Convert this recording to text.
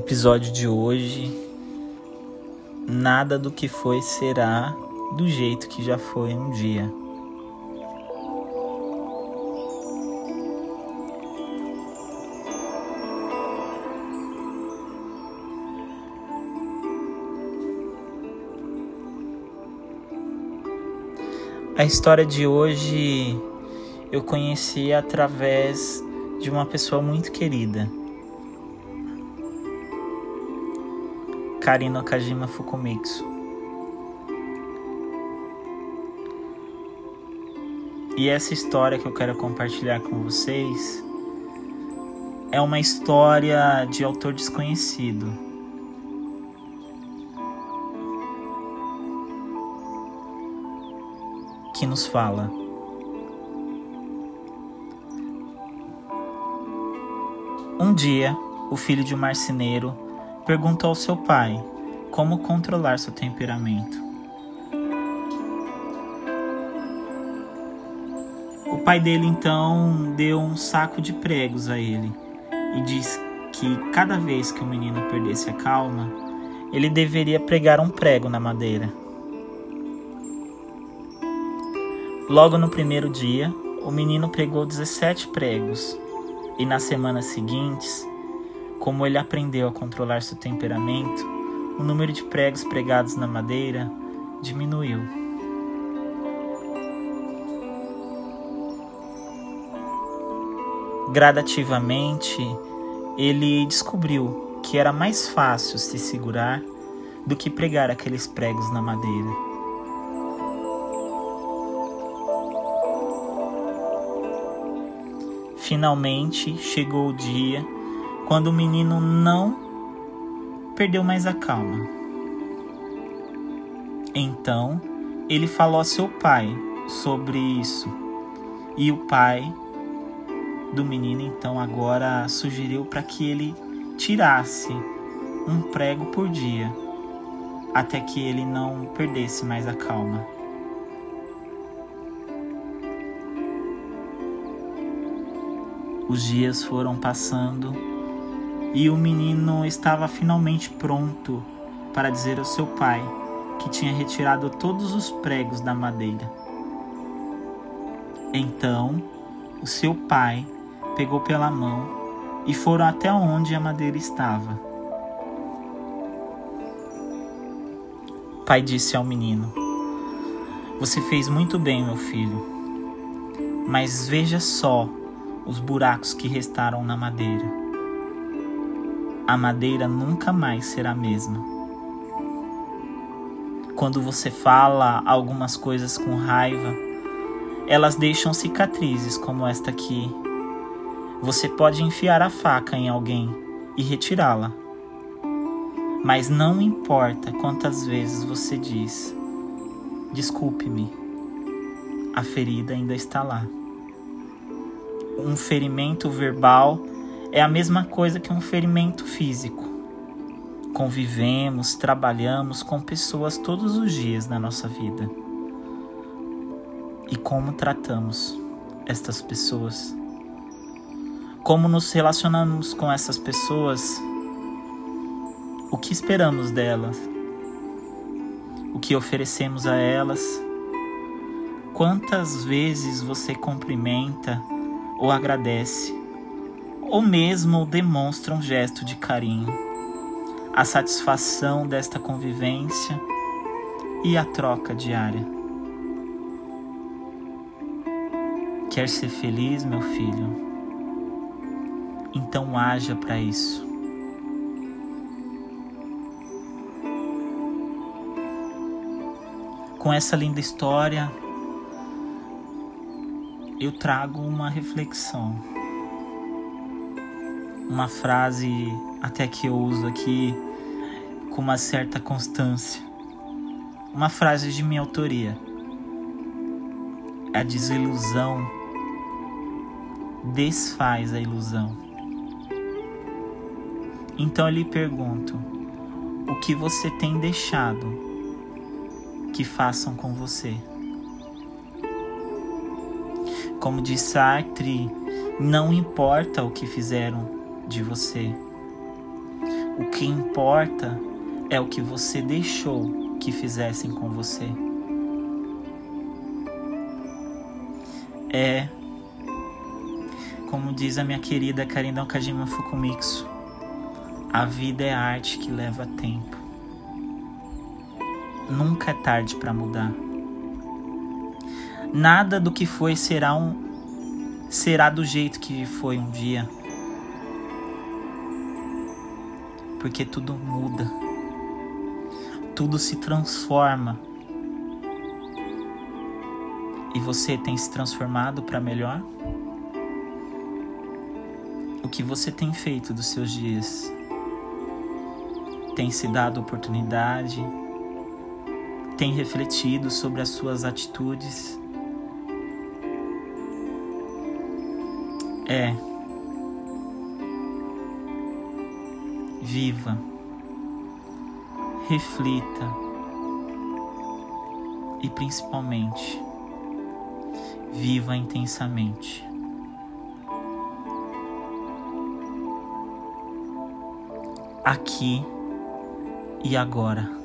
episódio de hoje, nada do que foi será do jeito que já foi um dia. A história de hoje eu conheci através de uma pessoa muito querida. Karina Kajima Fukumitsu. E essa história que eu quero compartilhar com vocês é uma história de autor desconhecido. Que nos fala. Um dia, o filho de um marceneiro perguntou ao seu pai como controlar seu temperamento. O pai dele então deu um saco de pregos a ele e disse que cada vez que o menino perdesse a calma, ele deveria pregar um prego na madeira. Logo no primeiro dia, o menino pregou 17 pregos e nas semanas seguintes como ele aprendeu a controlar seu temperamento, o número de pregos pregados na madeira diminuiu. Gradativamente, ele descobriu que era mais fácil se segurar do que pregar aqueles pregos na madeira. Finalmente chegou o dia quando o menino não perdeu mais a calma. Então ele falou a seu pai sobre isso. E o pai do menino então agora sugeriu para que ele tirasse um prego por dia até que ele não perdesse mais a calma. Os dias foram passando e o menino estava finalmente pronto para dizer ao seu pai que tinha retirado todos os pregos da madeira. Então, o seu pai pegou pela mão e foram até onde a madeira estava. O pai disse ao menino: Você fez muito bem, meu filho, mas veja só os buracos que restaram na madeira a madeira nunca mais será a mesma. Quando você fala algumas coisas com raiva, elas deixam cicatrizes como esta aqui. Você pode enfiar a faca em alguém e retirá-la. Mas não importa quantas vezes você diz: Desculpe-me, a ferida ainda está lá. Um ferimento verbal é a mesma coisa que um ferimento físico. Convivemos, trabalhamos com pessoas todos os dias na nossa vida. E como tratamos estas pessoas? Como nos relacionamos com essas pessoas? O que esperamos delas? O que oferecemos a elas? Quantas vezes você cumprimenta ou agradece? Ou mesmo demonstra um gesto de carinho, a satisfação desta convivência e a troca diária. Quer ser feliz, meu filho? Então haja para isso. Com essa linda história, eu trago uma reflexão uma frase até que eu uso aqui com uma certa constância. Uma frase de minha autoria. A desilusão desfaz a ilusão. Então eu lhe pergunto: o que você tem deixado que façam com você? Como diz Sartre, não importa o que fizeram de você. O que importa é o que você deixou que fizessem com você. É, como diz a minha querida Karina Okajima Fukumitsu, a vida é arte que leva tempo. Nunca é tarde para mudar. Nada do que foi será um será do jeito que foi um dia. Porque tudo muda. Tudo se transforma. E você tem se transformado para melhor? O que você tem feito dos seus dias? Tem se dado oportunidade? Tem refletido sobre as suas atitudes? É. Viva. Reflita. E principalmente, viva intensamente. Aqui e agora.